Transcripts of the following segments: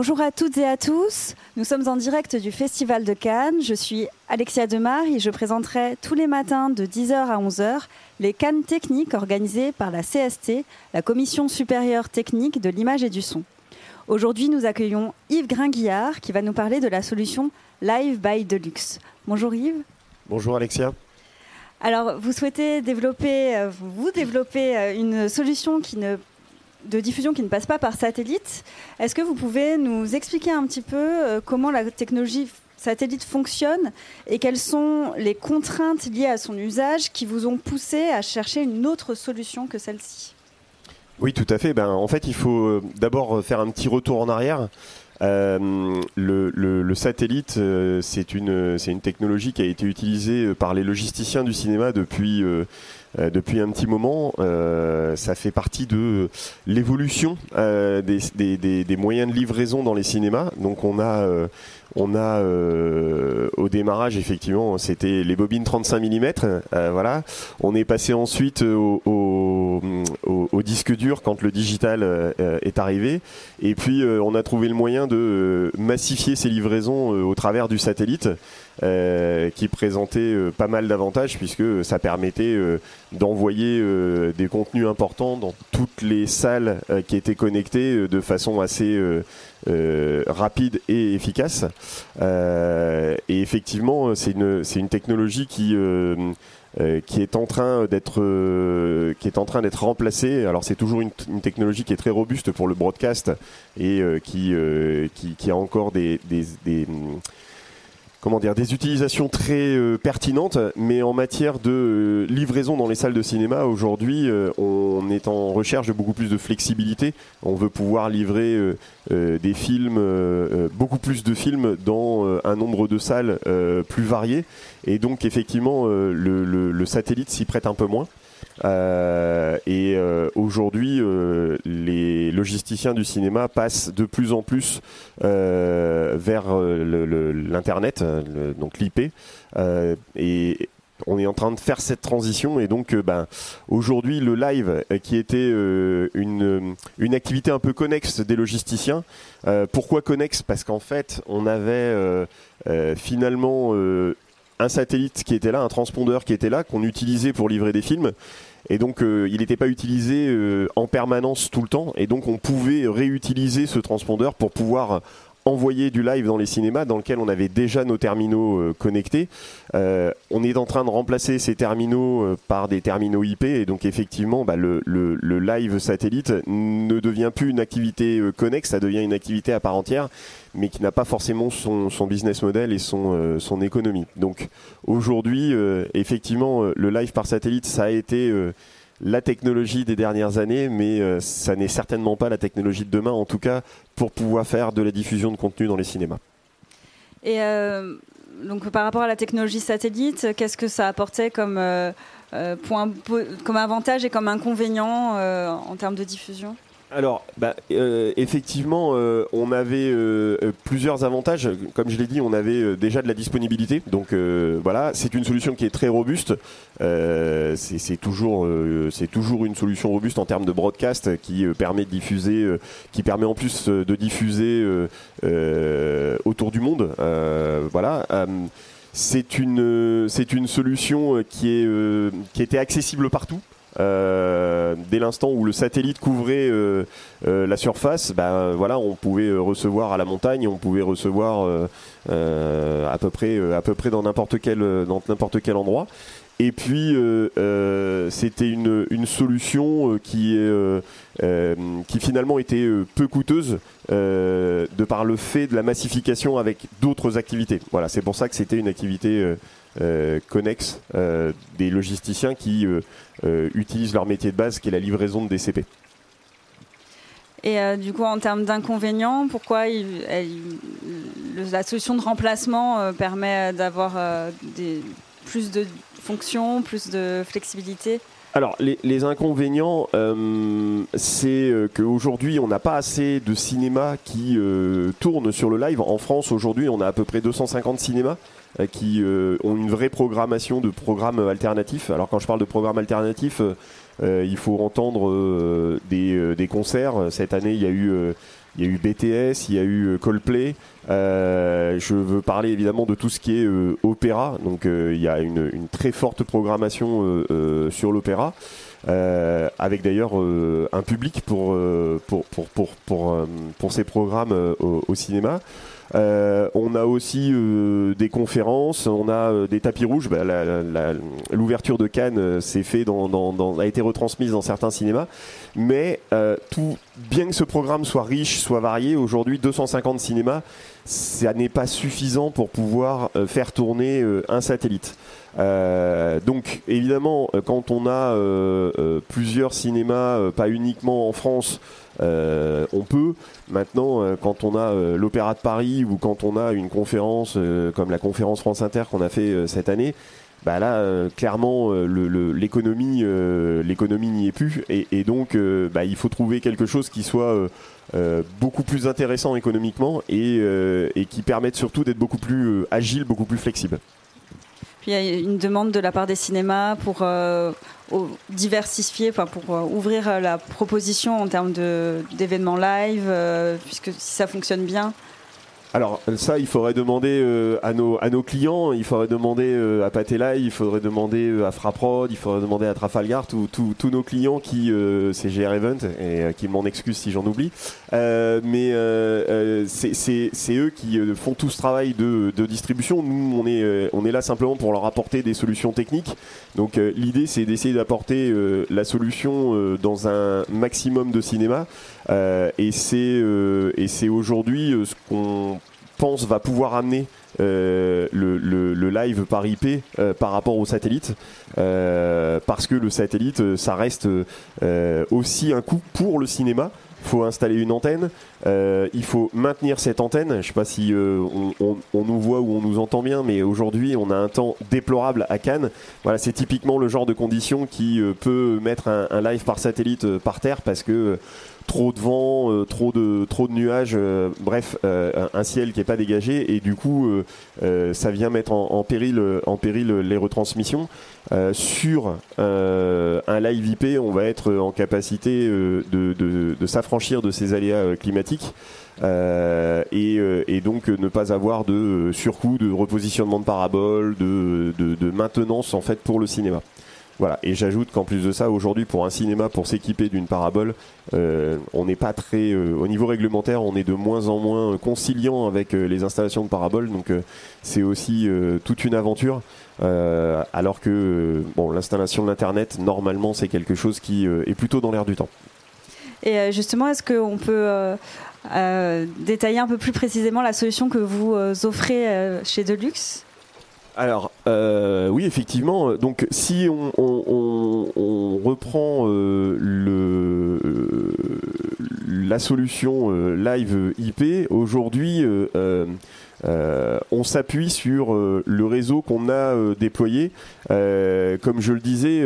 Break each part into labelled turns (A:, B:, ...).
A: Bonjour à toutes et à tous. Nous sommes en direct du Festival de Cannes. Je suis Alexia Demar et je présenterai tous les matins de 10h à 11h les Cannes techniques organisées par la CST, la Commission supérieure technique de l'image et du son. Aujourd'hui, nous accueillons Yves Gringuillard qui va nous parler de la solution Live by Deluxe. Bonjour Yves.
B: Bonjour Alexia.
A: Alors, vous souhaitez développer, euh, vous développer euh, une solution qui ne de diffusion qui ne passe pas par satellite. Est-ce que vous pouvez nous expliquer un petit peu euh, comment la technologie satellite fonctionne et quelles sont les contraintes liées à son usage qui vous ont poussé à chercher une autre solution que celle-ci?
B: Oui, tout à fait. Ben, en fait, il faut euh, d'abord faire un petit retour en arrière. Euh, le, satellite, c'est une, une technologie qui a été utilisée par les logisticiens du cinéma depuis euh, depuis un petit moment. Euh, ça fait partie de l'évolution euh, des, moyens de livraison dans les cinémas. Donc on a on a au démarrage effectivement c'était les bobines 35 mm voilà. On est passé ensuite au, disque dur quand le digital est arrivé. Et puis on a trouvé le moyen de massifier ces livraisons au travers du satellite euh, qui présentait euh, pas mal d'avantages puisque ça permettait euh, d'envoyer des contenus importants dans toutes les salles qui étaient connectées de façon assez rapide et efficace. et effectivement, c'est une, c'est une technologie qui qui est en train d'être qui est en train d'être remplacée. Alors c'est toujours une, technologie qui est très robuste pour le broadcast et qui, qui, qui a encore des, des, des comment dire, des utilisations très euh, pertinentes, mais en matière de euh, livraison dans les salles de cinéma, aujourd'hui, euh, on est en recherche de beaucoup plus de flexibilité. On veut pouvoir livrer des films, beaucoup plus de films dans un nombre de salles plus varié. Et donc, effectivement, le satellite s'y prête un peu moins. Euh, et euh, aujourd'hui, euh, les logisticiens du cinéma passent de plus en plus vers l'internet, donc l'IP, et on est en train de faire cette transition et donc ben, aujourd'hui le live qui était une, une activité un peu connexe des logisticiens. pourquoi connexe? Parce qu'en fait on avait finalement un satellite qui était là, un transpondeur qui était là, qu'on utilisait pour livrer des films. Et donc, euh, il n'était pas utilisé euh, en permanence tout le temps. Et donc, on pouvait réutiliser ce transpondeur pour pouvoir envoyer du live dans les cinémas dans lequel on avait déjà nos terminaux euh, connectés. Euh, on est en train de remplacer ces terminaux euh, par des terminaux IP et donc effectivement bah, le, live satellite ne devient plus une activité connexe, ça devient une activité à part entière mais qui n'a pas forcément son, business model et son, son économie. Donc aujourd'hui, effectivement, le live par satellite, ça a été la technologie des dernières années, mais euh, ça n'est certainement pas la technologie de demain, en tout cas pour pouvoir faire de la diffusion de contenu dans les cinémas.
A: Et euh, donc par rapport à la technologie satellite, qu'est-ce que ça apportait comme, euh, point, comme avantage et comme inconvénient en termes de diffusion?
B: Alors, bah, euh, effectivement, euh, on avait euh, plusieurs avantages. Comme je l'ai dit, on avait déjà de la disponibilité. Donc voilà, c'est une solution qui est très robuste. c'est toujours, c'est toujours une solution robuste en termes de broadcast qui permet de diffuser, qui permet en plus de diffuser autour du monde. voilà. c'est une, c'est une solution qui est, qui était accessible partout. Euh, dès l'instant où le satellite couvrait euh, euh, la surface, ben voilà, on pouvait recevoir à la montagne, on pouvait recevoir à peu près, à peu près dans n'importe quel, endroit. Et puis c'était une, solution qui, qui finalement était peu coûteuse de par le fait de la massification avec d'autres activités. Voilà, c'est pour ça que c'était une activité connexe des logisticiens qui utilisent leur métier de base qui est la livraison de DCP.
A: Et du coup, en termes d'inconvénients, pourquoi la solution de remplacement permet d'avoir plus de fonctions, plus de flexibilité?
B: Alors, les, inconvénients, c'est qu'aujourd'hui, on n'a pas assez de cinémas qui tournent sur le live. En France, aujourd'hui, on a à peu près 250 cinémas. Euh, qui euh, ont une vraie programmation de programmes alternatifs. Alors quand je parle de programmes alternatifs, euh, il faut entendre des, des, concerts. Cette année, il y a eu il y a eu BTS, il y a eu Coldplay. je veux parler évidemment de tout ce qui est opéra. Donc il y a une, une, très forte programmation sur l'opéra. avec d'ailleurs un public pour, pour, pour, pour, pour, pour ces programmes au, au, cinéma. Euh, on a aussi euh, des conférences, on a euh, des tapis rouges. Bah, l'ouverture de Cannes s'est fait a été retransmise dans certains cinémas. Mais tout, bien que ce programme soit riche, soit varié, aujourd'hui 250 cinémas, ça n'est pas suffisant pour pouvoir faire tourner un satellite. donc évidemment, quand on a plusieurs cinémas, pas uniquement en France, euh, on peut. Maintenant, euh, quand on a euh, l'Opéra de Paris ou quand on a une conférence comme la conférence France Inter qu'on a fait cette année, bah là, clairement, l'économie, l'économie n'y est plus, et, donc, bah, il faut trouver quelque chose qui soit beaucoup plus intéressant économiquement et, qui permette surtout d'être beaucoup plus agile, beaucoup plus flexible.
A: Puis il y a une demande de la part des cinémas pour diversifier, pour euh, ouvrir euh, la proposition en termes d'événements live, euh, puisque si ça fonctionne bien,
B: alors ça, il faudrait demander euh, à, nos, clients, il faudrait demander euh, à Patella, il faudrait demander euh, à Fraprod, il faudrait demander à Trafalgar, tous nos clients qui, c'est GR Event, et qui m'en excusent si j'en oublie, mais c'est eux qui font tout ce travail de, de, distribution. Nous, on est, on est là simplement pour leur apporter des solutions techniques. Donc l'idée, c'est d'essayer d'apporter la solution dans un maximum de cinéma. Et c'est aujourd'hui ce qu'on pense va pouvoir amener euh, le, live par IP euh, par rapport au satellite euh, parce que le satellite ça reste aussi un coût pour le cinéma faut installer une antenne, il faut maintenir cette antenne. Je sais pas si on, nous voit ou on nous entend bien, mais aujourd'hui on a un temps déplorable à Cannes. Voilà, c'est typiquement le genre de condition qui peut mettre un, live par satellite par terre parce que trop de vent, euh, trop de trop de nuages, euh, bref, euh, un ciel qui est pas dégagé et du coup ça vient mettre en, péril en péril les retransmissions. sur un live IP, on va être en capacité de, de, s'affranchir de ces aléas climatiques. et, donc ne pas avoir de surcoût, de repositionnement de paraboles, de, de, maintenance en fait pour le cinéma. Voilà. Et j'ajoute qu'en plus de ça, aujourd'hui, pour un cinéma, pour s'équiper d'une parabole, euh, on n'est pas très, euh, au niveau réglementaire, on est de moins en moins conciliant avec euh, les installations de paraboles. Donc, c'est aussi toute une aventure. alors que, bon, l'installation de l'internet, normalement, c'est quelque chose qui est plutôt dans l'air du temps.
A: Et justement, est-ce qu'on peut détailler un peu plus précisément la solution que vous offrez chez Deluxe?
B: Alors, euh, oui, effectivement. Donc, si on, reprend euh, le, euh, la solution live IP, aujourd'hui, on s'appuie sur le réseau qu'on a déployé. comme je le disais,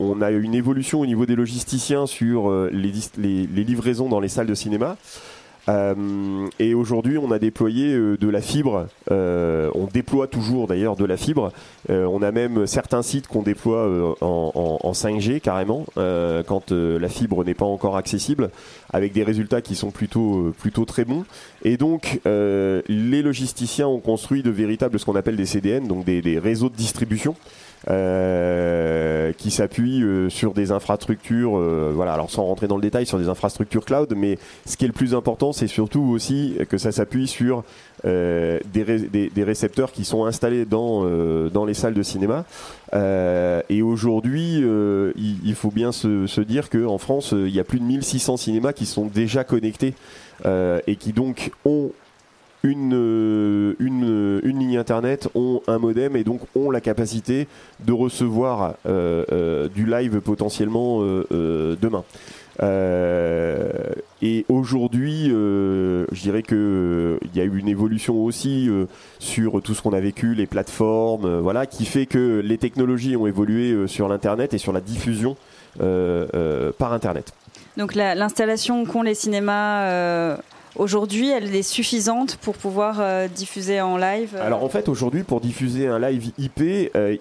B: on a une évolution au niveau des logisticiens sur les livraisons dans les salles de cinéma. Euh, et aujourd'hui, on a déployé euh, de la fibre. Euh, on déploie toujours d'ailleurs de la fibre. on a même certains sites qu'on déploie en, en, 5G carrément quand la fibre n'est pas encore accessible, avec des résultats qui sont plutôt plutôt très bons. Et donc, les logisticiens ont construit de véritables ce qu'on appelle des CDN, donc des réseaux de distribution. Euh, qui s'appuie euh, sur des infrastructures, euh, voilà, alors sans rentrer dans le détail, sur des infrastructures cloud, mais ce qui est le plus important, c'est surtout aussi que ça s'appuie sur des, des, récepteurs qui sont installés dans, dans les salles de cinéma. et aujourd'hui, il, il, faut bien se, se dire qu'en France, il y a plus de 1600 cinémas qui sont déjà connectés et qui donc ont une, euh, une, une, ligne internet, ont un modem et donc ont la capacité de recevoir euh, euh, du live potentiellement demain. et aujourd'hui, je dirais qu'il il y a eu une évolution aussi sur tout ce qu'on a vécu, les plateformes, voilà, qui fait que les technologies ont évolué sur l'internet et sur la diffusion par internet.
A: Donc l'installation qu'ont les cinémas aujourd'hui, elle est suffisante pour pouvoir euh, diffuser en live
B: Alors en fait, aujourd'hui, pour diffuser un live IP,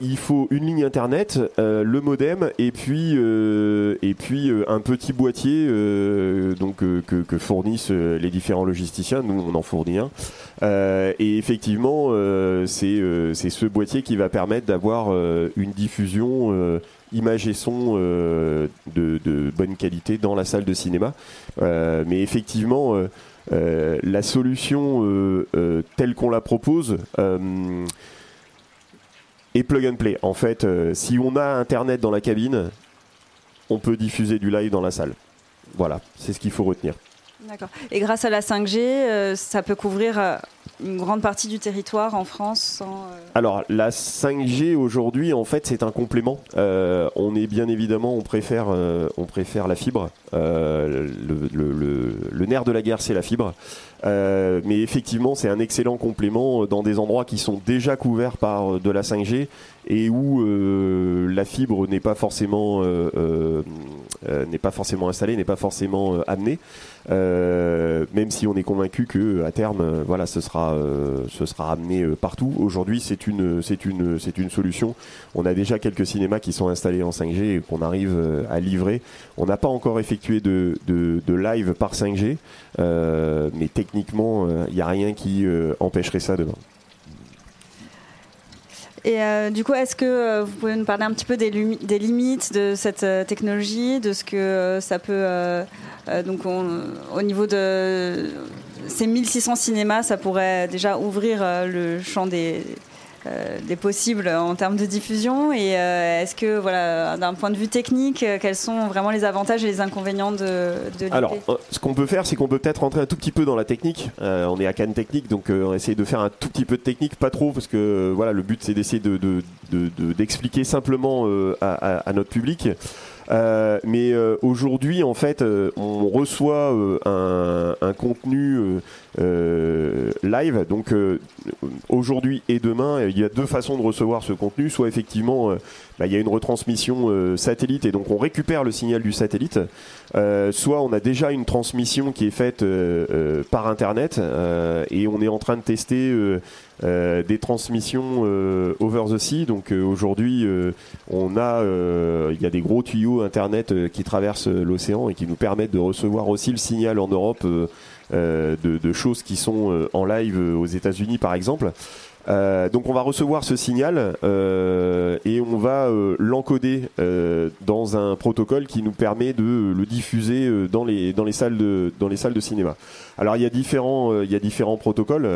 B: il faut une ligne internet, le modem et puis et puis un petit boîtier donc que, fournissent les différents logisticiens. Nous, on en fournit un. et effectivement, c'est ce boîtier qui va permettre d'avoir une diffusion image et son euh, de, bonne qualité dans la salle de cinéma. Euh, mais effectivement, euh, la solution telle qu'on la propose est plug and play. En fait, si on a Internet dans la cabine, on peut diffuser du live dans la salle. Voilà, c'est ce qu'il faut retenir.
A: D'accord. Et grâce à la 5G, ça peut couvrir une grande partie du territoire en France sans, euh,
B: Alors la 5G aujourd'hui en fait c'est un complément. Euh, on est bien évidemment on préfère euh, on préfère la fibre. Le, le, nerf de la guerre c'est la fibre. mais effectivement c'est un excellent complément dans des endroits qui sont déjà couverts par de la 5G et où la fibre n'est pas forcément n'est pas forcément installée, n'est pas forcément amenée. Même si on est convaincu que à terme voilà ce sera euh, ce sera ramené euh, partout. Aujourd'hui, c'est une, c'est une, c'est une solution. On a déjà quelques cinémas qui sont installés en 5G et qu'on arrive euh, à livrer. On n'a pas encore effectué de, de, live par 5G, mais techniquement, il n'y a rien qui empêcherait ça demain.
A: Et du coup, est-ce que vous pouvez nous parler un petit peu des, des limites de cette technologie, de ce que ça peut, donc au niveau de ces 1600 cinémas, ça pourrait déjà ouvrir euh, le champ des, euh, des possibles en termes de diffusion Et euh, est-ce que, voilà, d'un point de vue technique, quels sont vraiment les avantages et les inconvénients de, de
B: Alors, ce qu'on peut faire, c'est qu'on peut peut-être rentrer un tout petit peu dans la technique. on est à Cannes Technique, donc on essaye de faire un tout petit peu de technique, pas trop, parce que voilà, le but c'est d'essayer d'expliquer de, simplement à, notre public. Euh, mais euh, aujourd'hui, en fait, euh, on reçoit un, un, contenu live. Donc aujourd'hui et demain, il y a deux façons de recevoir ce contenu. Soit effectivement, bah, il y a une retransmission satellite et donc on récupère le signal du satellite. soit on a déjà une transmission qui est faite par Internet et on est en train de tester euh, des transmissions euh, over the sea. Donc euh, aujourd'hui, on a, il y a des gros tuyaux internet qui traversent l'océan et qui nous permettent de recevoir aussi le signal en Europe de, de, choses qui sont en live aux États-Unis, par exemple. Euh, donc on va recevoir ce signal euh, et on va euh, l'encoder dans un protocole qui nous permet de le diffuser dans les dans les salles de dans les salles de cinéma. Alors il y a différents il y a différents protocoles.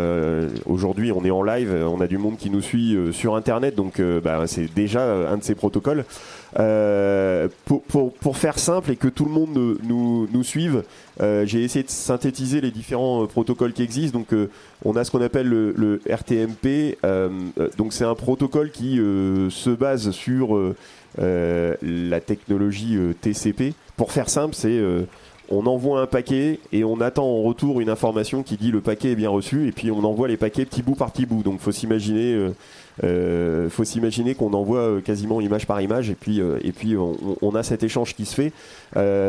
B: Aujourd'hui on est en live, on a du monde qui nous suit sur internet, donc bah, c'est déjà un de ces protocoles. Pour, pour, faire simple et que tout le monde nous, nous suive, j'ai essayé de synthétiser les différents protocoles qui existent. Donc on a ce qu'on appelle le, le RTMP euh, euh, donc c'est un protocole qui euh, se base sur la technologie TCP. Pour faire simple, c'est on envoie un paquet et on attend en retour une information qui dit le paquet est bien reçu et puis on envoie les paquets petit bout par petit bout. Donc faut s'imaginer euh, faut s'imaginer qu'on envoie euh, quasiment image par image et puis, euh, et puis on, a cet échange qui se fait.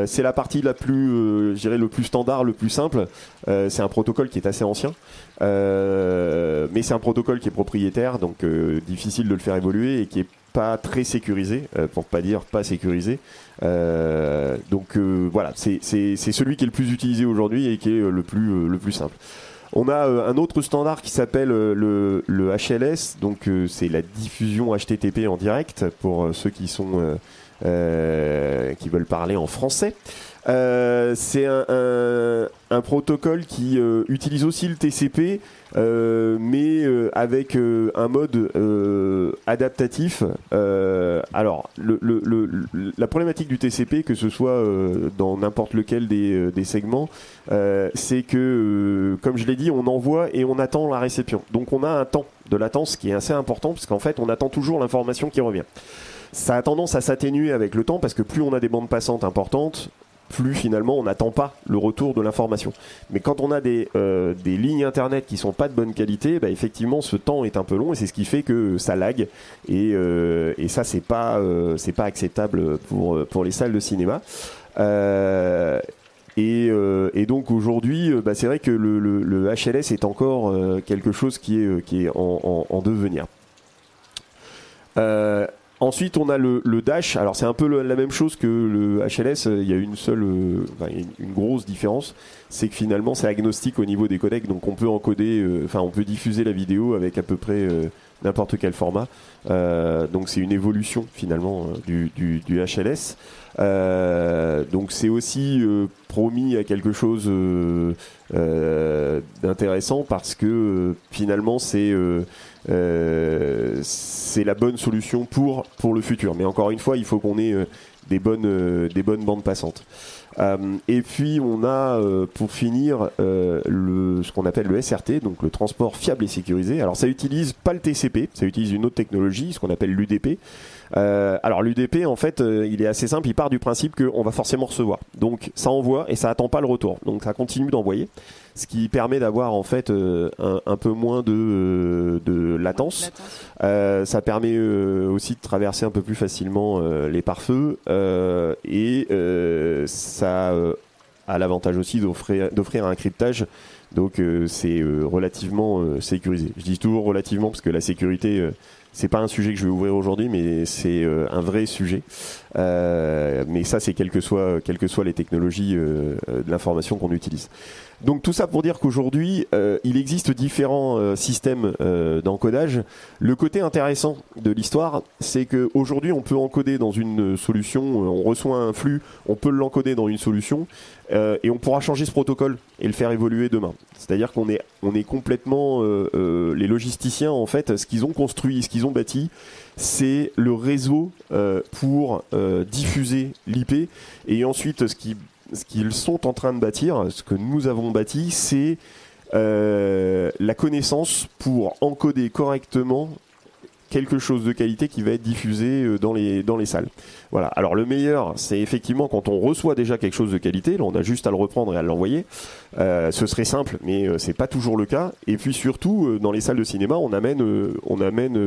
B: c'est la partie la plus, dirais, le plus standard, le plus simple. c'est un protocole qui est assez ancien, mais c'est un protocole qui est propriétaire, donc difficile de le faire évoluer et qui est pas très sécurisé, pour pas dire pas sécurisé. donc voilà, c'est celui qui est le plus utilisé aujourd'hui et qui est le plus, le plus simple. On a euh, un autre standard qui s'appelle euh, le, HLS, donc euh, c'est la diffusion HTTP en direct pour ceux qui sont qui veulent parler en français. c'est un, protocole qui utilise aussi le TCP, mais avec un mode adaptatif. alors, la problématique du TCP, que ce soit dans n'importe lequel des, des segments, c'est que, comme je l'ai dit, on envoie et on attend la réception. Donc, on a un temps de latence qui est assez important, parce qu'en fait, on attend toujours l'information qui revient. Ça a tendance à s'atténuer avec le temps parce que plus on a des bandes passantes importantes, plus finalement on n'attend pas le retour de l'information. Mais quand on a des, euh, des lignes internet qui sont pas de bonne qualité, bah, effectivement ce temps est un peu long et c'est ce qui fait que ça lag et, euh, et ça c'est pas euh, c'est pas acceptable pour pour les salles de cinéma. Et, donc aujourd'hui, bah, c'est vrai que le, HLS est encore quelque chose qui est, qui est en, en devenir. Ensuite, on a le, Dash. Alors, c'est un peu la même chose que le HLS. Il y a une seule, euh, une grosse différence, c'est que finalement, c'est agnostique au niveau des codecs. Donc, on peut encoder, euh, enfin, on peut diffuser la vidéo avec à peu près euh, n'importe quel format. donc, c'est une évolution finalement du, du, HLS. donc, c'est aussi promis à quelque chose d'intéressant parce que finalement, c'est c'est la bonne solution pour, pour le futur. Mais encore une fois, il faut qu'on ait euh, des, bonnes, euh, des bonnes bandes passantes. et puis on a pour finir le, ce qu'on appelle le SRT, donc le transport fiable et sécurisé. Alors ça utilise pas le TCP, ça utilise une autre technologie, ce qu'on appelle l'UDP. alors l'UDP en fait il est assez simple, il part du principe qu'on va forcément recevoir. Donc ça envoie et ça attend pas le retour. Donc ça continue d'envoyer ce qui permet d'avoir en fait euh, un, peu moins de, euh, de latence. Euh, ça permet aussi de traverser un peu plus facilement les pare-feux et ça a l'avantage aussi d'offrir un cryptage. Donc c'est relativement sécurisé. Je dis toujours relativement parce que la sécurité c'est pas un sujet que je vais ouvrir aujourd'hui, mais c'est un vrai sujet. mais ça, c'est quelles que soient, quelles que soient les technologies de l'information qu'on utilise. Donc tout ça pour dire qu'aujourd'hui, euh, il existe différents euh, systèmes euh, d'encodage. Le côté intéressant de l'histoire, c'est qu'aujourd'hui, on peut encoder dans une solution, on reçoit un flux, on peut l'encoder dans une solution, et on pourra changer ce protocole et le faire évoluer demain. C'est-à-dire qu'on est, on est complètement, les logisticiens, en fait, ce qu'ils ont construit, ce qu'ils ont bâti, c'est le réseau pour diffuser l'IP, et ensuite ce qui ce qu'ils sont en train de bâtir, ce que nous avons bâti, c'est euh, la connaissance pour encoder correctement quelque chose de qualité qui va être diffusé euh, dans les, dans les salles. Voilà. Alors le meilleur, c'est effectivement quand on reçoit déjà quelque chose de qualité, là on a juste à le reprendre et à l'envoyer. Euh, ce serait simple, mais euh, c'est pas toujours le cas. Et puis surtout, dans les salles de cinéma, on amène, on amène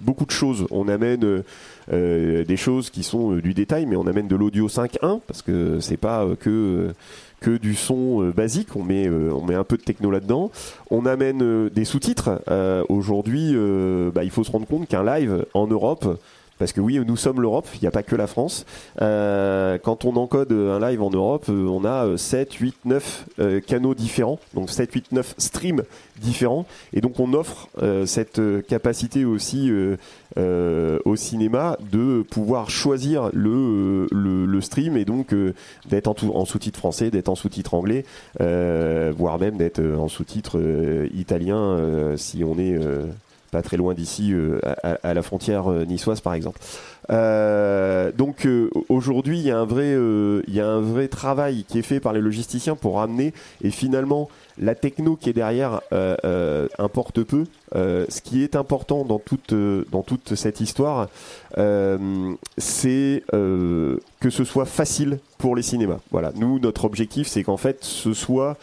B: beaucoup de choses. On amène des choses qui sont du détail, mais on amène de l'audio 5.1 parce que c'est pas que que du son euh, basique. On met, euh, on met un peu de techno là-dedans. On amène euh, des sous-titres. Aujourd'hui, bah, il faut se rendre compte qu'un live en Europe, parce que oui, nous sommes l'Europe, il n'y a pas que la France. Euh, quand on encode un live en Europe, euh, on a 7, 8, 9 canaux différents, donc 7, 8, 9 streams différents. Et donc on offre euh, cette capacité aussi au cinéma de pouvoir choisir le, le, stream et donc d'être en, en sous-titre français, d'être en sous-titre anglais, voire même d'être en sous-titre italien si on est pas très loin d'ici, euh, à, la frontière euh, niçoise par exemple. Euh, donc aujourd'hui, il y a un vrai, y a un vrai travail qui est fait par les logisticiens pour amener et finalement la techno qui est derrière importe peu. ce qui est important dans toute dans toute cette histoire, c'est que ce soit facile pour les cinémas. Voilà, nous notre objectif, c'est qu'en fait, ce soit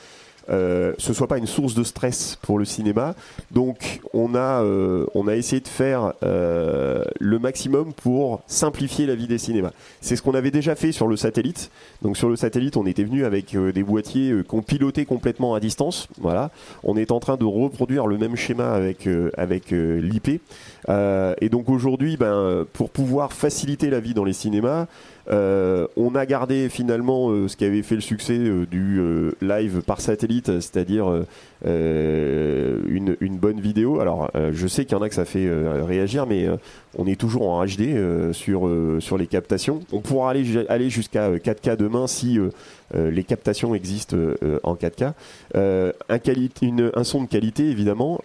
B: euh, ce soit pas une source de stress pour le cinéma. Donc on a, euh, on a essayé de faire euh, le maximum pour simplifier la vie des cinémas. C'est ce qu'on avait déjà fait sur le satellite. Donc sur le satellite, on était venu avec des boîtiers qu'on pilotait complètement à distance. Voilà. On est en train de reproduire le même schéma avec, avec l'IP. et donc aujourd'hui, ben, pour pouvoir faciliter la vie dans les cinémas, euh, on a gardé finalement euh, ce qui avait fait le succès euh, du live par satellite, c'est-à-dire une, bonne vidéo. Alors, je sais qu'il y en a que ça fait réagir, mais on est toujours en HD sur, sur les captations. On pourra aller, aller jusqu'à 4K demain si les captations existent en 4K. un, un, son de qualité, évidemment.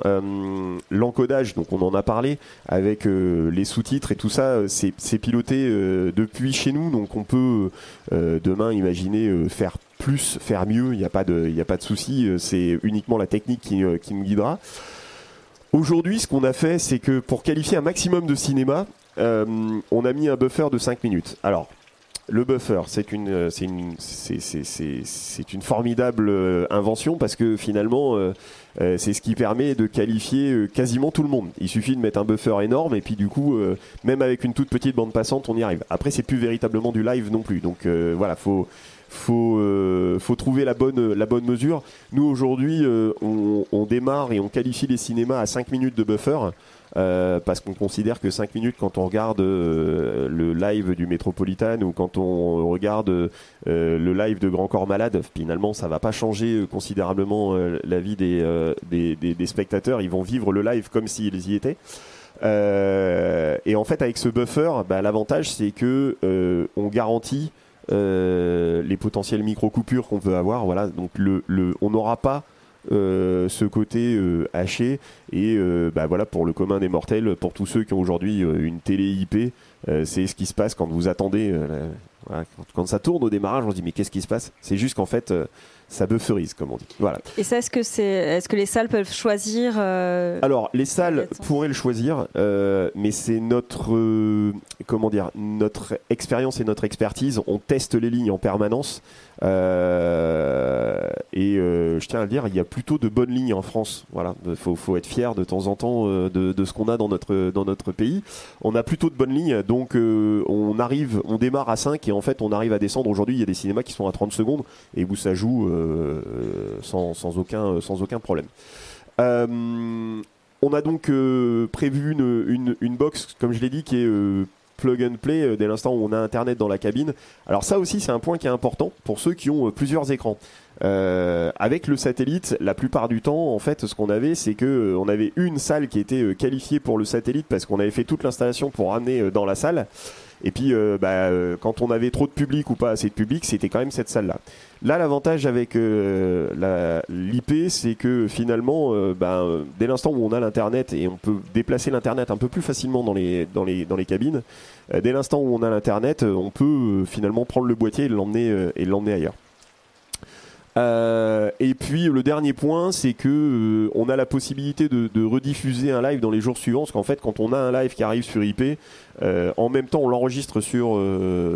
B: L'encodage, donc on en a parlé, avec les sous-titres et tout ça, c'est piloté depuis chez nous donc on peut euh, demain imaginer euh, faire plus, faire mieux, il n'y a pas de, de souci, euh, c'est uniquement la technique qui, nous guidera. Aujourd'hui, ce qu'on a fait, c'est que pour qualifier un maximum de cinéma, on a mis un buffer de 5 minutes. Alors, le buffer, c'est une, une, une formidable invention parce que finalement, euh, c'est ce qui permet de qualifier euh, quasiment tout le monde. Il suffit de mettre un buffer énorme et puis du coup, euh, même avec une toute petite bande passante, on y arrive. Après, c'est plus véritablement du live non plus. Donc voilà, faut faut, faut trouver la bonne, la bonne mesure. Nous aujourd'hui, on, on, démarre et on qualifie les cinémas à 5 minutes de buffer. Euh, parce qu'on considère que 5 minutes quand on regarde euh, le live du Métropolitan ou quand on regarde euh, le live de Grand Corps Malade, finalement ça va pas changer considérablement la vie des, des, spectateurs, ils vont vivre le live comme s'ils y étaient. et en fait avec ce buffer, bah, l'avantage c'est que on garantit les potentielles micro coupures qu'on peut avoir. Voilà, donc le, on n'aura pas euh, ce côté euh, haché et euh, bah voilà pour le commun des mortels pour tous ceux qui ont aujourd'hui une télé IP c'est ce qui se passe quand vous attendez quand, ça tourne au démarrage on se dit mais qu'est-ce qui se passe? C'est juste qu'en fait ça bufferise, comme on dit. Voilà.
A: Et ça, est-ce que, c'est, est-ce que les salles peuvent choisir euh,
B: Alors, les salles pourraient le choisir, euh, mais c'est notre, euh, comment dire, notre expérience et notre expertise. On teste les lignes en permanence. Et je tiens à le dire, il y a plutôt de bonnes lignes en France. Voilà, il faut, être fier de temps en temps de, de, ce qu'on a dans notre, dans notre pays. On a plutôt de bonnes lignes, donc on arrive, on démarre à 5 et en fait on arrive à descendre. Aujourd'hui, il y a des cinémas qui sont à 30 secondes et où ça joue euh, sans, sans, aucun, sans aucun problème. Euh, on a donc euh, prévu une, une, une, box, comme je l'ai dit, qui est plug and play dès l'instant où on a internet dans la cabine. Alors ça aussi c'est un point qui est important pour ceux qui ont plusieurs écrans. Avec le satellite, la plupart du temps, en fait, ce qu'on avait, c'est que on avait une salle qui était qualifiée pour le satellite parce qu'on avait fait toute l'installation pour ramener dans la salle. Et puis, bah, quand on avait trop de public ou pas assez de public, c'était quand même cette salle-là. Là, l'avantage avec euh, l'IP, c'est que finalement, euh, ben, dès l'instant où on a l'internet et on peut déplacer l'internet un peu plus facilement dans les, dans les, dans les cabines, euh, dès l'instant où on a l'internet, on peut finalement prendre le boîtier et l'emmener et l'emmener ailleurs. Et puis le dernier point, c'est que on a la possibilité de, de, rediffuser un live dans les jours suivants, parce qu'en fait, quand on a un live qui arrive sur IP, en même temps, on l'enregistre sur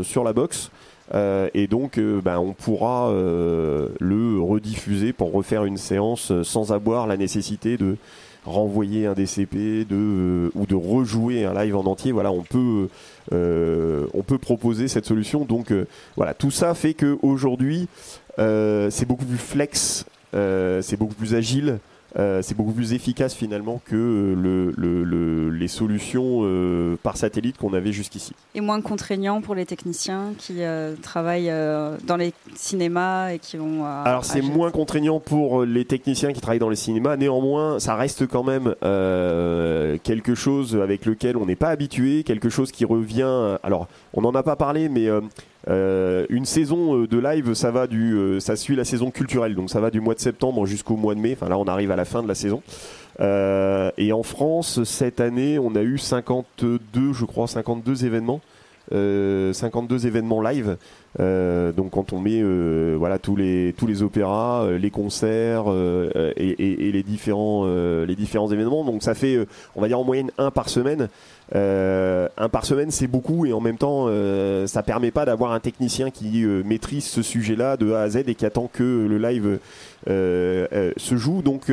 B: sur la box. Euh, et donc, euh, ben, on pourra euh, le rediffuser pour refaire une séance sans avoir la nécessité de renvoyer un DCP de, ou de rejouer un live en entier. Voilà, on peut, on peut proposer cette solution. Donc, voilà, tout ça fait qu'aujourd'hui, c'est beaucoup plus flex, c'est beaucoup plus agile. Euh, c'est beaucoup plus efficace finalement que le, les solutions euh, par satellite qu'on avait jusqu'ici.
A: Et moins contraignant pour les techniciens qui euh, travaillent dans les cinémas et qui vont.
B: Alors c'est moins contraignant pour les techniciens qui travaillent dans les cinémas. Néanmoins, ça reste quand même quelque chose avec lequel on n'est pas habitué, quelque chose qui revient. Alors, on n'en a pas parlé, mais euh, une saison euh, de live, ça va du, euh, ça suit la saison culturelle, donc ça va du mois de septembre jusqu'au mois de mai. Enfin là, on arrive à la fin de la saison. et en France, cette année, on a eu 52, je crois, 52 événements. 52 événements live. donc quand on met voilà tous les tous les opéras, les concerts et, les différents les différents événements. Donc ça fait on va dire en moyenne un par semaine. Euh, un par semaine, c'est beaucoup et en même temps, euh, ça permet pas d'avoir un technicien qui euh, maîtrise ce sujet-là de A à Z et qui attend que le live se joue. Donc,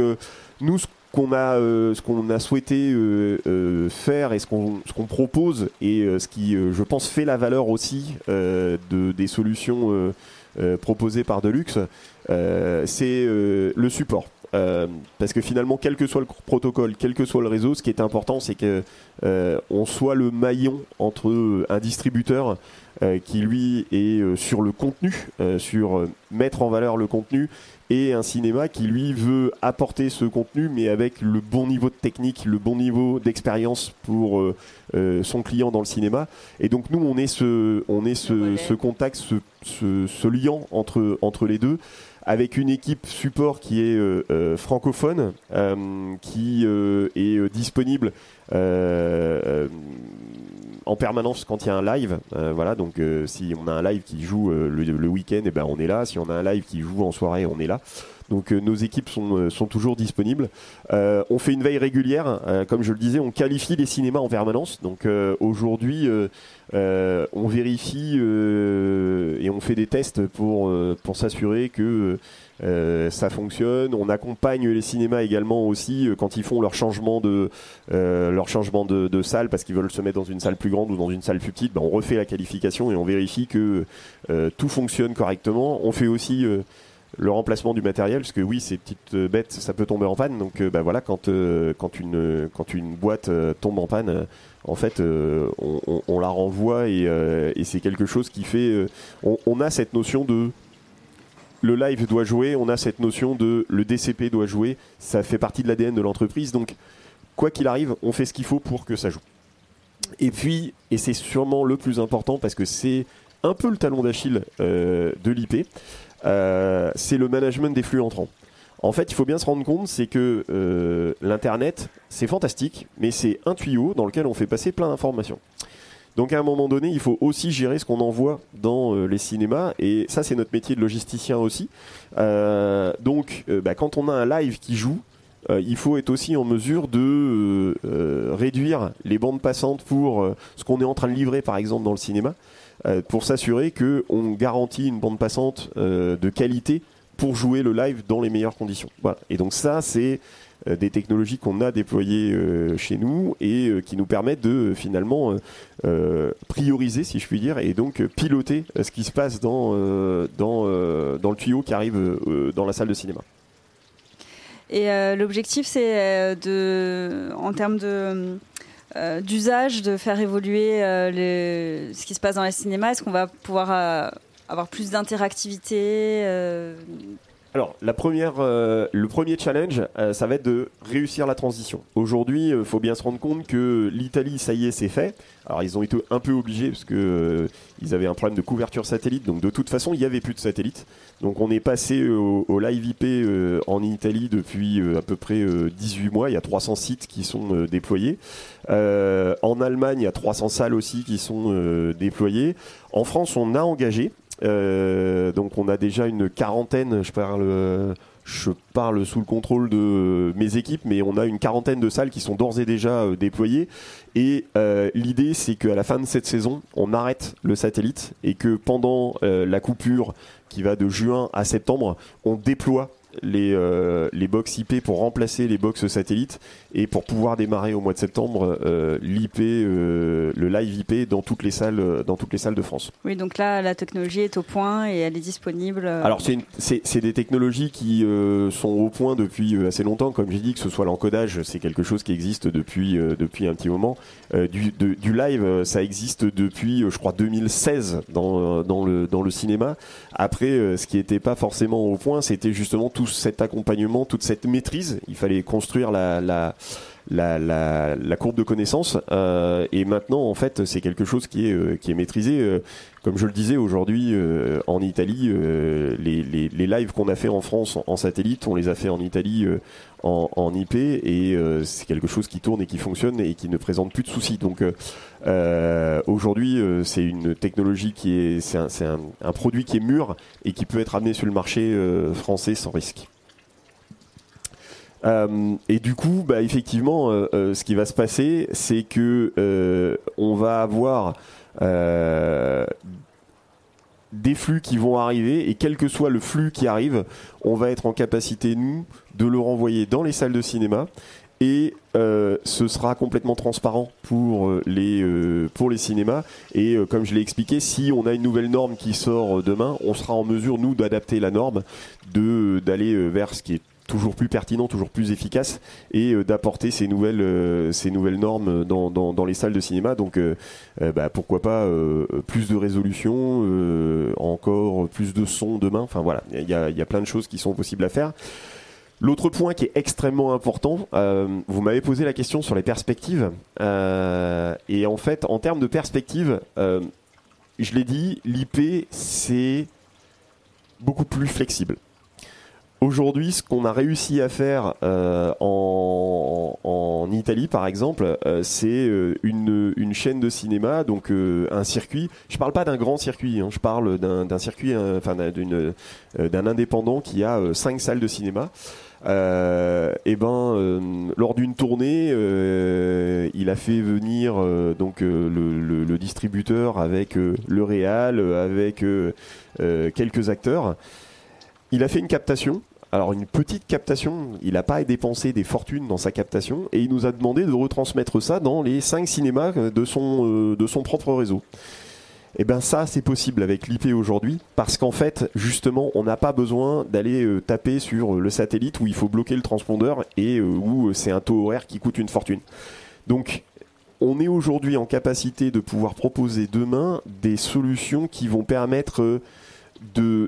B: nous, ce a, ce qu'on a souhaité faire et ce qu'on, propose et ce qui, je pense, fait la valeur aussi de, des solutions proposées par Deluxe, c'est le support. Euh, parce que finalement, quel que soit le protocole, quel que soit le réseau, ce qui est important, c'est que euh, on soit le maillon entre un distributeur euh, qui lui est sur le contenu, sur mettre en valeur le contenu, et un cinéma qui lui veut apporter ce contenu, mais avec le bon niveau de technique, le bon niveau d'expérience pour son client dans le cinéma. Et donc nous, on est ce, on est ce, ce contact, ce, ce, ce lien entre entre les deux avec une équipe support qui est euh, euh, francophone, euh, qui est disponible en permanence quand il y a un live. voilà, donc si on a un live qui joue le, week-end, et eh ben on est là. Si on a un live qui joue en soirée, on est là. Donc nos équipes sont, sont toujours disponibles. on fait une veille régulière. comme je le disais, on qualifie les cinémas en permanence. Donc aujourd'hui, on vérifie et on fait des tests pour, pour s'assurer que euh, ça fonctionne. On accompagne les cinémas également aussi euh, quand ils font leur changement de euh, leur changement de, salle parce qu'ils veulent se mettre dans une salle plus grande ou dans une salle plus petite. Ben, on refait la qualification et on vérifie que tout fonctionne correctement. On fait aussi le remplacement du matériel, parce que oui, ces petites bêtes, ça peut tomber en panne. Donc, bah voilà, quand quand une quand une boîte tombe en panne, en fait, on, la renvoie et, c'est quelque chose qui fait. on, a cette notion de le live doit jouer, on a cette notion de le DCP doit jouer, ça fait partie de l'ADN de l'entreprise, donc quoi qu'il arrive, on fait ce qu'il faut pour que ça joue. Et puis, et c'est sûrement le plus important parce que c'est un peu le talon d'Achille euh, de l'IP, euh, c'est le management des flux entrants. En fait, il faut bien se rendre compte, c'est que euh, l'Internet, c'est fantastique, mais c'est un tuyau dans lequel on fait passer plein d'informations. Donc à un moment donné, il faut aussi gérer ce qu'on envoie dans euh, les cinémas, et ça c'est notre métier de logisticien aussi. Euh, donc euh, bah, quand on a un live qui joue, il faut être aussi en mesure de réduire les bandes passantes pour ce qu'on est en train de livrer par exemple dans le cinéma, pour s'assurer qu'on garantit une bande passante de qualité pour jouer le live dans les meilleures conditions. Voilà. Et donc ça c'est des technologies qu'on a déployées euh, chez nous et euh, qui nous permettent de finalement prioriser, si je puis dire, et donc piloter ce qui se passe dans, dans, dans le tuyau qui arrive dans la salle de cinéma.
A: Et l'objectif, c'est de, en termes de d'usage, de faire évoluer ce qui se passe dans les cinémas. Est-ce qu'on va pouvoir avoir plus d'interactivité
B: alors, la première, euh, le premier challenge, euh, ça va être de réussir la transition. Aujourd'hui, il euh, faut bien se rendre compte que l'Italie, ça y est, c'est fait. Alors, ils ont été un peu obligés parce que ils avaient un problème de couverture satellite. Donc, de toute façon, il n'y avait plus de satellite. Donc, on est passé au, live IP en Italie depuis à peu près 18 mois. Il y a 300 sites qui sont déployés. en Allemagne, il y a 300 salles aussi qui sont déployées. En France, on a engagé euh, donc on a déjà une quarantaine, je parle, je parle sous le contrôle de mes équipes, mais on a une quarantaine de salles qui sont d'ores et déjà euh, déployées. Et euh, l'idée, c'est qu'à la fin de cette saison, on arrête le satellite et que pendant la coupure qui va de juin à septembre, on déploie les, euh, les box IP pour remplacer les box satellites et pour pouvoir démarrer au mois de septembre euh, l'IP, euh, le live IP dans toutes les salles, dans toutes les salles de France.
A: Oui, donc là la technologie est au point et elle est disponible.
B: Alors c'est des technologies qui sont au point depuis assez longtemps, comme j'ai dit, que ce soit l'encodage, c'est quelque chose qui existe depuis depuis un petit moment. Du, du, live, ça existe depuis, je crois, 2016 dans, dans le dans le cinéma. Après, ce qui n'était pas forcément au point, c'était justement tout cet accompagnement, toute cette maîtrise. Il fallait construire la, la, la, courbe de connaissances. Euh, et maintenant, en fait, c'est quelque chose qui est, euh, qui est maîtrisé. Euh, comme je le disais aujourd'hui, en Italie, les, les, lives qu'on a fait en France en, satellite, on les a fait en Italie en, en, IP. Et c'est quelque chose qui tourne et qui fonctionne et qui ne présente plus de soucis. Donc aujourd'hui, c'est une technologie qui est, c'est un, un, un, produit qui est mûr et qui peut être amené sur le marché français sans risque. Euh, et du coup, bah, effectivement, euh, euh, ce qui va se passer, c'est que on va avoir des flux qui vont arriver et quel que soit le flux qui arrive, on va être en capacité nous de le renvoyer dans les salles de cinéma et ce sera complètement transparent pour les pour les cinémas. Et comme je l'ai expliqué si on a une nouvelle norme qui sort demain on sera en mesure nous d'adapter la norme de d'aller vers ce qui est toujours plus pertinent, toujours plus efficace et euh, d'apporter ces nouvelles, euh, ces nouvelles normes dans, dans, les salles de cinéma. Donc euh, bah, pourquoi pas plus de résolution, encore plus de son demain. Enfin voilà, il y a, y a, plein de choses qui sont possibles à faire. L'autre point qui est extrêmement important, vous m'avez posé la question sur les perspectives. et en fait, en termes de perspectives, je l'ai dit, l'IP, c'est beaucoup plus flexible. Aujourd'hui, ce qu'on a réussi à faire euh, en, Italie, par exemple, euh, c'est euh, une, une chaîne de cinéma, donc un circuit. Je parle pas d'un grand circuit, hein, je parle d'un circuit, enfin d'un indépendant qui a cinq salles de cinéma. Euh, et ben, euh, lors d'une tournée, euh, il a fait venir donc le, distributeur avec le réal, avec quelques acteurs. Il a fait une captation. Alors une petite captation, il n'a pas dépensé des fortunes dans sa captation et il nous a demandé de retransmettre ça dans les cinq cinémas de son, de son propre réseau. Et eh bien ça, c'est possible avec l'IP aujourd'hui, parce qu'en fait, justement, on n'a pas besoin d'aller euh, taper sur euh, le satellite où il faut bloquer le transpondeur et euh, où c'est un taux horaire qui coûte une fortune. Donc, on est aujourd'hui en capacité de pouvoir proposer demain des solutions qui vont permettre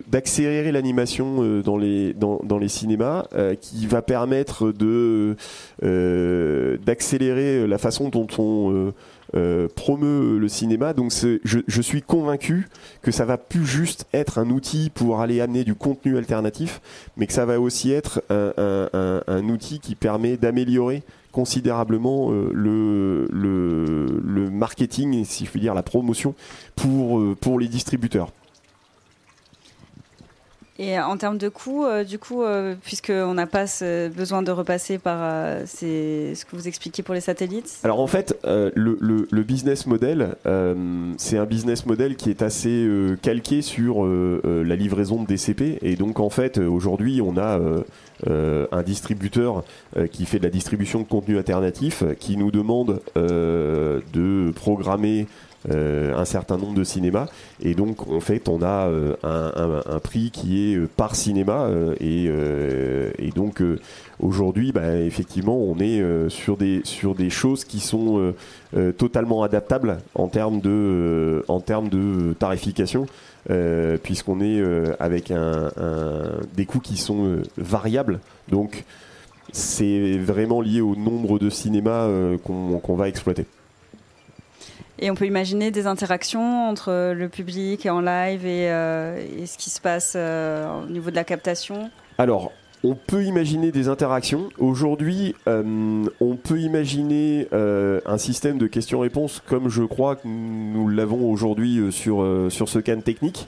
B: d'accélérer l'animation dans les dans, les cinémas qui va permettre de d'accélérer la façon dont on euh, promeut le cinéma. Donc je, suis convaincu que ça va plus juste être un outil pour aller amener du contenu alternatif, mais que ça va aussi être un, outil qui permet d'améliorer considérablement euh, le, le, marketing, si je puis dire la promotion pour, euh, pour les distributeurs.
A: Et en termes de coûts, euh, du coup, euh, puisqu'on n'a pas besoin de repasser par euh, ce que vous expliquez pour les satellites
B: Alors en fait, le, business model, c'est un business model qui est assez calqué sur la livraison de DCP. Et donc en fait, aujourd'hui, on a un distributeur qui fait de la distribution de contenu alternatif, qui nous demande de programmer euh, un certain nombre de cinémas. Et donc, en fait, on a euh, un, prix qui est euh, par cinéma. Et, donc, aujourd'hui, bah, effectivement, on est sur, des, sur des choses qui sont totalement adaptables en termes de, en termes de tarification. puisqu'on est avec des coûts qui sont variables. Donc, c'est vraiment lié au nombre de cinémas qu'on va exploiter.
A: Et on peut imaginer des interactions entre le public et en live et, euh, ce qui se passe euh, au niveau de la captation
B: Alors, on peut imaginer des interactions. Aujourd'hui, euh, on peut imaginer un système de questions-réponses comme je crois que nous l'avons aujourd'hui sur, sur ce can technique.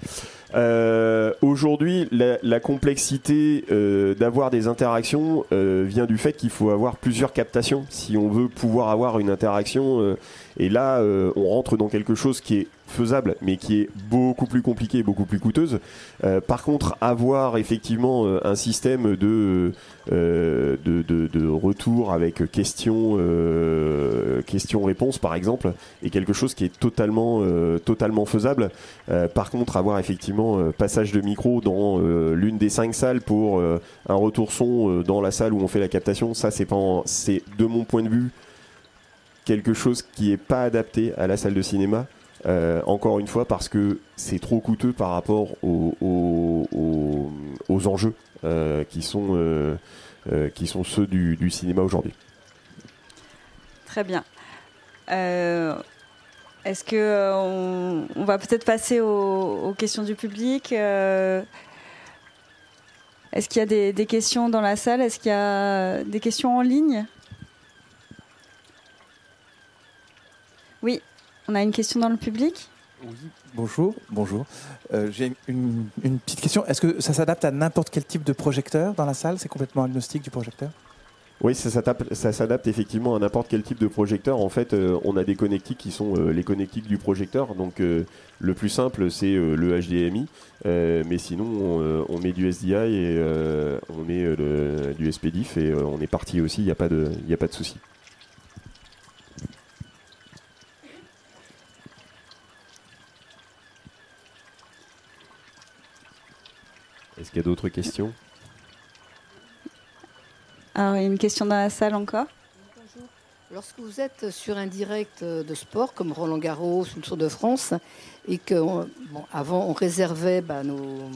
B: Aujourd'hui, la, la, complexité d'avoir des interactions vient du fait qu'il faut avoir plusieurs captations. Si on veut pouvoir avoir une interaction et là, euh, on rentre dans quelque chose qui est faisable, mais qui est beaucoup plus compliqué et beaucoup plus coûteuse. Euh, par contre, avoir effectivement euh, un système de, de, retour avec questions, questions-réponses, par exemple, est quelque chose qui est totalement, totalement faisable. par contre, avoir effectivement passage de micro dans l'une des cinq salles pour un retour son dans la salle où on fait la captation, ça, c'est pas, c'est de mon point de vue quelque chose qui n'est pas adapté à la salle de cinéma. Euh, encore une fois parce que c'est trop coûteux par rapport aux, enjeux euh, qui, sont, euh, qui sont ceux du, cinéma aujourd'hui.
A: Très bien. Est-ce que on, va peut-être passer aux, questions du public Est-ce qu'il y a des, questions dans la salle? Est-ce qu'il y a des questions en ligne? Oui, on a une question dans le public.
C: Oui, bonjour, bonjour. Euh, j'ai une, petite question. Est-ce que ça s'adapte à n'importe quel type de projecteur dans la salle? C'est complètement agnostique du projecteur?
B: Oui, ça s'adapte effectivement à n'importe quel type de projecteur. En fait, euh, on a des connectiques qui sont euh, les connectiques du projecteur. Donc, le plus simple, c'est le HDMI. mais sinon, on, met du SDI et on met du SPDIF et on est parti aussi. Il n'y a pas de, a pas de souci. Est-ce qu'il y a d'autres questions?
A: Alors, il y a une question dans la salle encore?
D: Bonjour. Lorsque vous êtes sur un direct de sport comme Roland Garros ou le Tour de France, et qu'avant bon, avant on réservait bah, nos,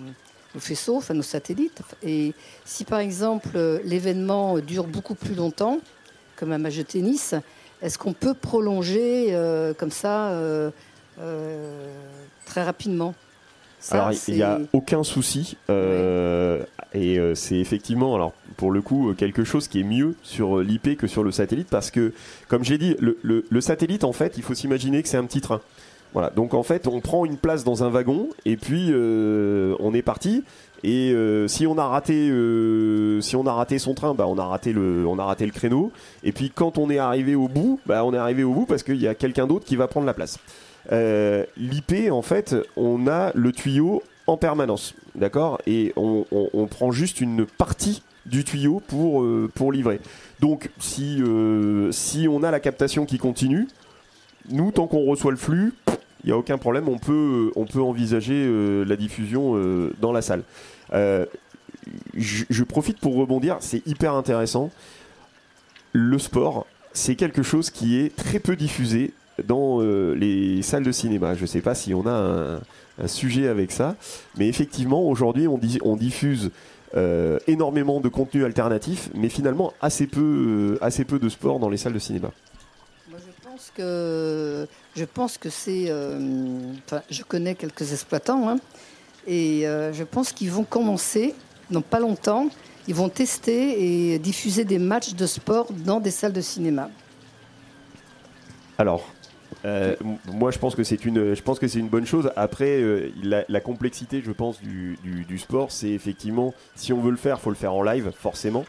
D: faisceaux, enfin nos satellites, et si par exemple l'événement dure beaucoup plus longtemps, comme un match de tennis, est-ce qu'on peut prolonger euh, comme ça euh, euh, très rapidement? Ça,
B: Alors, il n'y a aucun souci. euh, Et euh, c'est effectivement, alors pour le coup, quelque chose qui est mieux sur euh, l'IP que sur le satellite parce que, comme j'ai dit, le, le- le satellite, en fait, il faut s'imaginer que c'est un petit train. Voilà, donc en fait, on prend une place dans un wagon et puis euh, on est parti. Et euh, si on a raté, euh, si on a raté son train, bah on a raté le, on a raté le créneau. Et puis quand on est arrivé au bout, bah on est arrivé au bout parce qu'il y a quelqu'un d'autre qui va prendre la place. Euh, L'IP, en fait, on a le tuyau en permanence, d'accord? Et on, prend juste une partie du tuyau pour, euh, pour livrer. Donc, si, euh, si on a la captation qui continue, nous, tant qu'on reçoit le flux, il n'y a aucun problème, on peut, on peut envisager la diffusion dans la salle. Je profite pour rebondir, c'est hyper intéressant. Le sport, c'est quelque chose qui est très peu diffusé dans euh, les salles de cinéma. Je ne sais pas si on a un, un sujet avec ça, mais effectivement, aujourd'hui, on, di- on diffuse euh, énormément de contenu alternatif, mais finalement assez peu, euh, assez peu de sport dans les salles de cinéma.
D: Moi, je pense que je pense que c'est. enfin, je connais quelques exploitants hein, et je pense qu'ils vont commencer dans pas longtemps. Ils vont tester et diffuser des matchs de sport dans des salles de cinéma.
B: Alors, euh, moi je pense que c'est une, je pense que c'est une bonne chose. Après, euh, la, la complexité, je pense, du, du- du sport, c'est effectivement, si on veut le faire, faut le faire en live, forcément.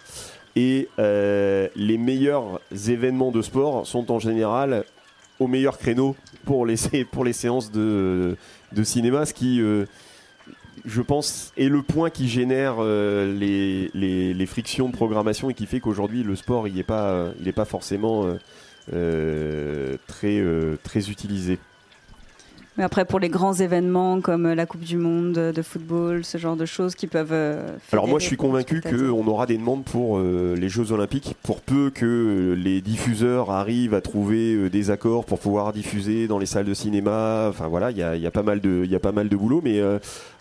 B: Et euh, les meilleurs événements de sport sont en général au meilleur créneau pour les, pour les séances de, de cinéma, ce qui, je pense, est le point qui génère euh, les, les- les frictions de programmation et qui fait qu'aujourd'hui le sport, il n'est pas, euh, il est pas forcément euh, très, euh, très utilisé.
A: Mais après, pour les grands événements comme la Coupe du Monde de football, ce genre de choses qui peuvent. euh,
B: Alors moi je suis convaincu qu'on aura des demandes pour euh, les Jeux Olympiques, pour peu que euh, les diffuseurs arrivent à trouver euh, des accords pour pouvoir diffuser dans les salles de cinéma. Enfin voilà, il y a, il y a pas mal de, il y a pas mal de boulot, mais euh,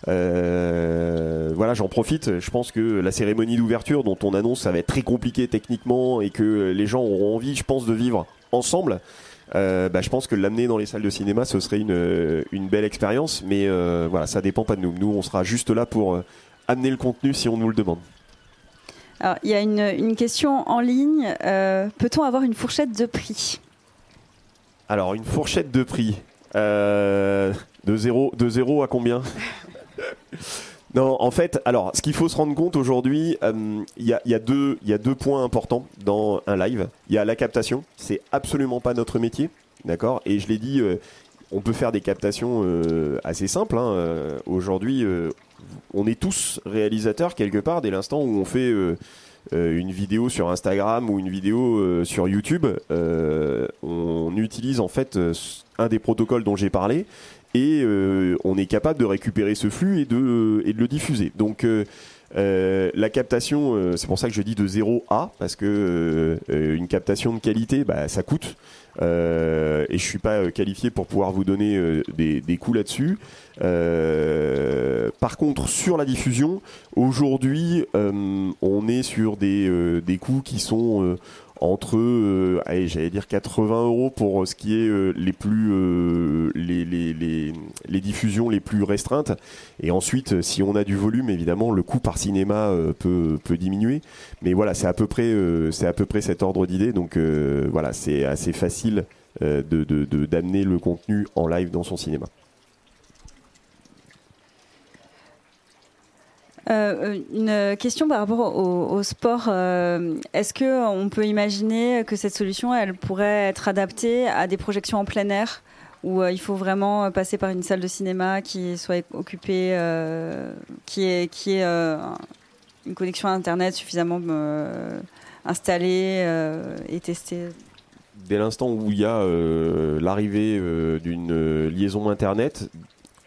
B: euh, voilà, j'en profite. Je pense que la cérémonie d'ouverture, dont on annonce, ça va être très compliqué techniquement et que les gens auront envie, je pense, de vivre ensemble. Euh, bah, je pense que l'amener dans les salles de cinéma, ce serait une, euh, une belle expérience, mais euh, voilà, ça dépend pas de nous. Nous, on sera juste là pour euh, amener le contenu si on nous le demande.
A: Alors, il y a une, une question en ligne. Peut-on avoir une fourchette de prix?
B: Alors, une fourchette de prix. De, zéro, de zéro à combien? Non, en fait, alors, ce qu'il faut se rendre compte aujourd'hui, euh, il y, a, deux- points importants dans un live. Il y a la captation, c'est absolument pas notre métier, d'accord? Et je l'ai dit, euh, on peut faire des captations euh, assez simples. hein. Aujourd'hui, on est tous réalisateurs quelque part dès l'instant où on fait une vidéo sur Instagram ou une vidéo sur YouTube. on utilise en fait un des protocoles dont j'ai parlé et euh, on est capable de récupérer ce flux et de, et de le diffuser. Donc euh, euh, la captation, c'est pour ça que je dis de 0 à, parce que une captation de qualité, bah, ça coûte. Et je suis pas qualifié pour pouvoir vous donner des, des coûts là-dessus. Par contre, sur la diffusion, aujourd'hui, on est sur des, des coûts qui sont entre, euh, j'allais dire 80 euros pour euh, ce qui est euh, les plus euh, les, les, les, les diffusions les plus restreintes. Et ensuite, si on a du volume, évidemment, le coût par cinéma peut, peut diminuer. Mais voilà, c'est à peu près c'est à peu près cet ordre d'idée. Donc voilà, c'est assez facile de de- de- d'amener le contenu en live dans son cinéma.
A: Euh, Une question par rapport au, sport. euh, Est-ce que on peut imaginer que cette solution, elle pourrait être adaptée à des projections en plein air, où euh, il faut vraiment passer par une salle de cinéma qui soit occupée, qui euh, une connexion à Internet suffisamment installée et testée?
B: Dès l'instant où il y a l'arrivée d'une liaison internet,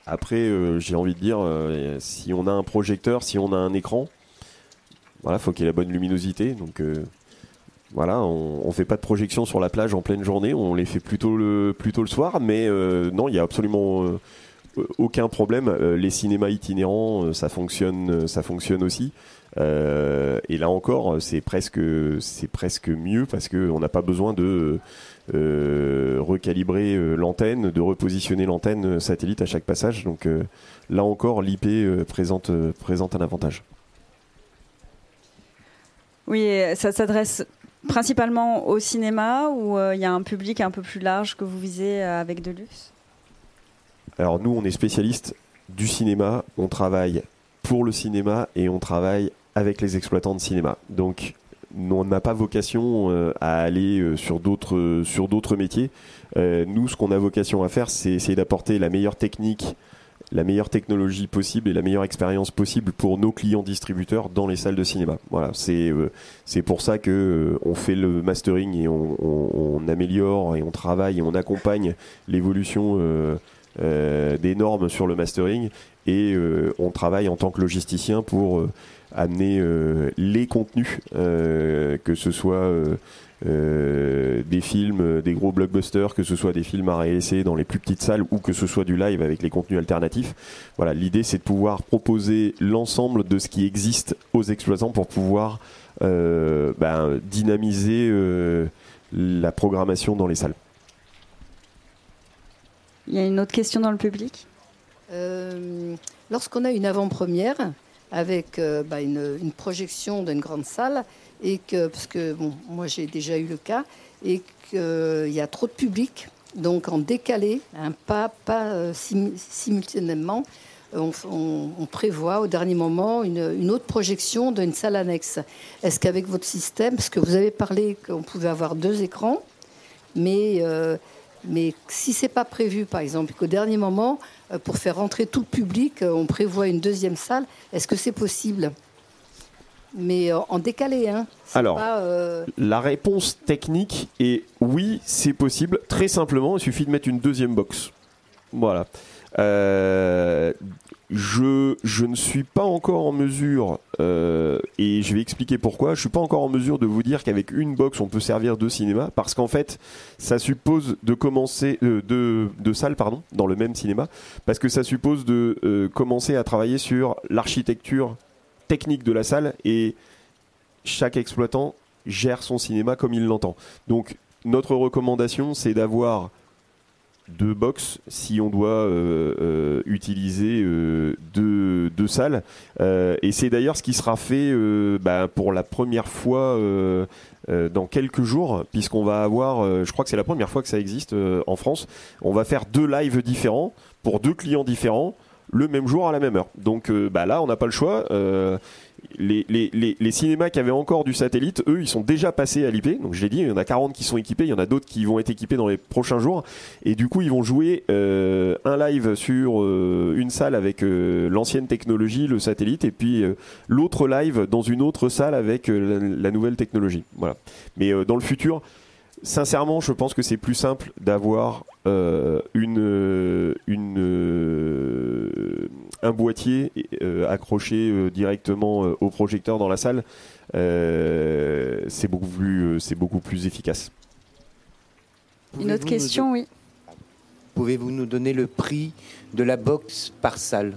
B: après, euh, j'ai envie de dire, euh, si on a un projecteur, si on a un écran, voilà, faut qu'il y ait la bonne luminosité. Donc euh, voilà, on, on fait pas de projection sur la plage en pleine journée, on les fait plutôt le plutôt le soir. Mais non, il y a absolument aucun problème. Les cinémas itinérants, ça fonctionne, ça fonctionne aussi. Et là encore, c'est presque, c'est presque mieux parce qu'on n'a pas besoin de recalibrer l'antenne, de repositionner l'antenne satellite à chaque passage. Donc là encore, l'IP présente, présente un avantage.
A: Oui, ça s'adresse principalement au cinéma ou euh, il y a un public un peu plus large que vous visez euh, avec Deluxe
B: Alors nous, on est spécialiste du cinéma, on travaille pour le cinéma et on travaille avec les exploitants de cinéma. Donc on n'a pas vocation euh, à aller sur d'autres sur d'autres métiers. nous, ce qu'on a vocation à faire, c'est essayer d'apporter la meilleure technique la meilleure technologie possible et la meilleure expérience possible pour nos clients distributeurs dans les salles de cinéma. Voilà, c'est euh, c'est pour ça que euh, on fait le mastering et on, on, améliore et on travaille et on accompagne l'évolution euh, des normes sur le mastering et on travaille en tant que logisticien pour amener les contenus, que ce soit euh, des films, euh, des gros blockbusters, que ce soit des films à réessayer dans les plus petites salles ou que ce soit du live avec les contenus alternatifs. Voilà, l'idée c'est de pouvoir proposer l'ensemble de ce qui existe aux exploitants pour pouvoir euh, ben, dynamiser la programmation dans les salles.
A: Il y a une autre question dans le public?
D: Lorsqu'on a une avant-première avec bah, une, projection d'une grande salle, et que, parce que bon, moi j'ai déjà eu le cas, et qu'il y a trop de public, donc en décalé, hein, pas, pas euh, simultanément, on, prévoit au dernier moment une, autre projection d'une salle annexe. Est-ce qu'avec votre système, parce que vous avez parlé qu'on pouvait avoir deux écrans, mais, euh, mais si c'est pas prévu, par exemple, qu'au dernier moment, euh, pour faire rentrer tout le public, on prévoit une deuxième salle, est-ce que c'est possible? Mais euh, en décalé. Hein.
B: Alors, euh, la réponse technique est oui, c'est possible. Très simplement, il suffit de mettre une deuxième box. Voilà. Euh, je, ne suis pas encore en mesure, et je vais expliquer pourquoi, je suis pas encore en mesure de vous dire qu'avec une box on peut servir de cinéma, parce qu'en fait ça suppose de commencer, de, de salle pardon, dans le même cinéma, parce que ça suppose de commencer à travailler sur l'architecture technique de la salle et chaque exploitant gère son cinéma comme il l'entend. Donc notre recommandation, c'est d'avoir deux box si on doit euh, euh, utiliser euh, deux, salles. et c'est d'ailleurs ce qui sera fait bah, pour la première fois dans quelques jours, puisqu'on va avoir, je crois que c'est la première fois que ça existe en France, on va faire deux lives différents pour deux clients différents le même jour à la même heure. Donc bah là, on n'a pas le choix. Euh, les, cinémas qui avaient encore du satellite, eux, ils sont déjà passés à l'IP. Donc je l'ai dit, il y en a 40 qui sont équipés, il y en a d'autres qui vont être équipés dans les prochains jours. Et du coup, ils vont jouer euh, un live sur une salle avec l'ancienne technologie, le satellite, et puis l'autre live dans une autre salle avec la, nouvelle technologie. Voilà. Mais dans le futur, sincèrement, je pense que c'est plus simple d'avoir euh, une, une, euh, un boîtier euh, accroché directement au projecteur dans la salle. c'est beaucoup plus, c'est beaucoup plus efficace.
A: Une autre question, oui.
E: Pouvez-vous nous donner le prix de la box par salle?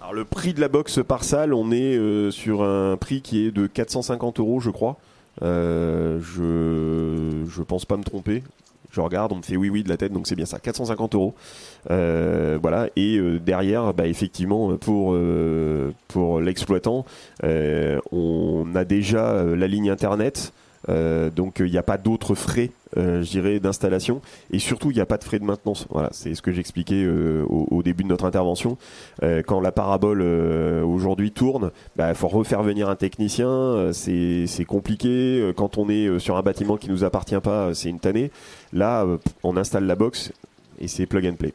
B: Alors le prix de la box par salle, on est sur un prix qui est de 450 euros, je crois. Euh, je je pense pas me tromper. Je regarde, on me fait oui oui de la tête, donc c'est bien ça, 450 euros. Euh, voilà. Et euh, derrière, bah, effectivement, pour pour l'exploitant, on a déjà la ligne internet. Euh, donc il n'y a pas d'autres frais, euh, je dirais, d'installation. Et surtout, il n'y a pas de frais de maintenance. Voilà, c'est ce que j'expliquais euh, au, début de notre intervention. quand la parabole aujourd'hui tourne, il bah, faut refaire venir un technicien. c'est compliqué. Quand on est sur un bâtiment qui nous appartient pas, c'est une tannée. Là, on installe la box et c'est plug and play.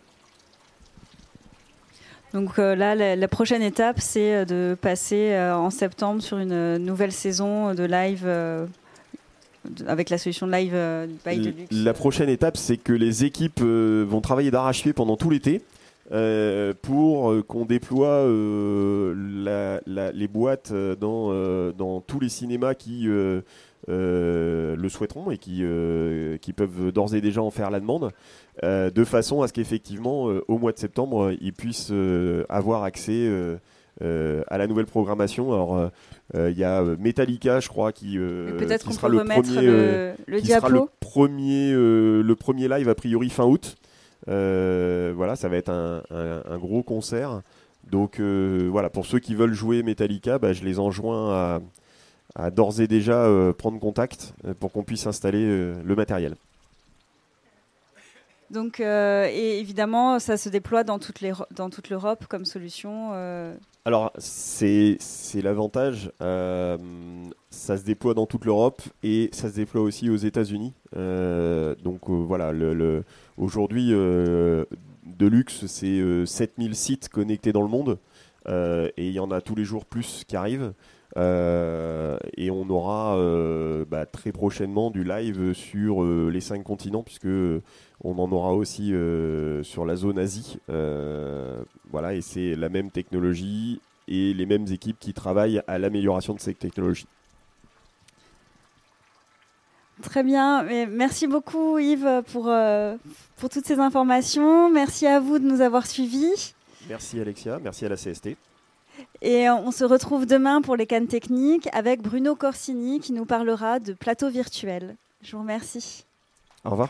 A: Donc là, la, prochaine étape, c'est de passer en septembre sur une nouvelle saison de live avec la solution live euh, by Deluxe
B: La prochaine étape, c'est que les équipes euh, vont travailler d'arrache-pied pendant tout l'été. Euh, pour qu'on déploie les boîtes dans, tous les cinémas qui le souhaiteront et qui peuvent d'ores et déjà en faire la demande, de façon à ce qu'effectivement, au mois de septembre, ils puissent avoir accès à la nouvelle programmation. Alors, il y a Metallica, je crois, qui, qui sera le premier,
A: le, le
B: qui sera le premier, le premier live a priori fin août. Euh, voilà, ça va être un, un- un gros concert. Donc euh, voilà, pour ceux qui veulent jouer Metallica, bah, je les enjoins à, à d'ores et déjà euh, prendre contact euh, pour qu'on puisse installer euh, le matériel.
A: Donc, euh, et évidemment, ça se déploie dans, toutes les, dans toute l'Europe comme solution.
B: Alors, c'est l'avantage. euh, ça se déploie dans toute l'Europe et ça se déploie aussi aux États-Unis. Euh, donc euh, voilà, le, le- aujourd'hui, Deluxe, c'est euh, 7000 sites connectés dans le monde et il y en a tous les jours plus qui arrivent. Euh, et on aura euh, bah, très prochainement du live sur euh, les cinq continents, puisque on en aura aussi sur la zone Asie. Voilà, et c'est la même technologie et les mêmes équipes qui travaillent à l'amélioration de cette technologie.
A: Très bien. Merci beaucoup, Yves, pour, pour toutes ces informations. Merci à vous de nous avoir suivis.
B: Merci Alexia, merci à la CST.
A: Et on se retrouve demain pour les cannes techniques avec Bruno Corsini qui nous parlera de plateau virtuel. Je vous remercie.
B: Au revoir.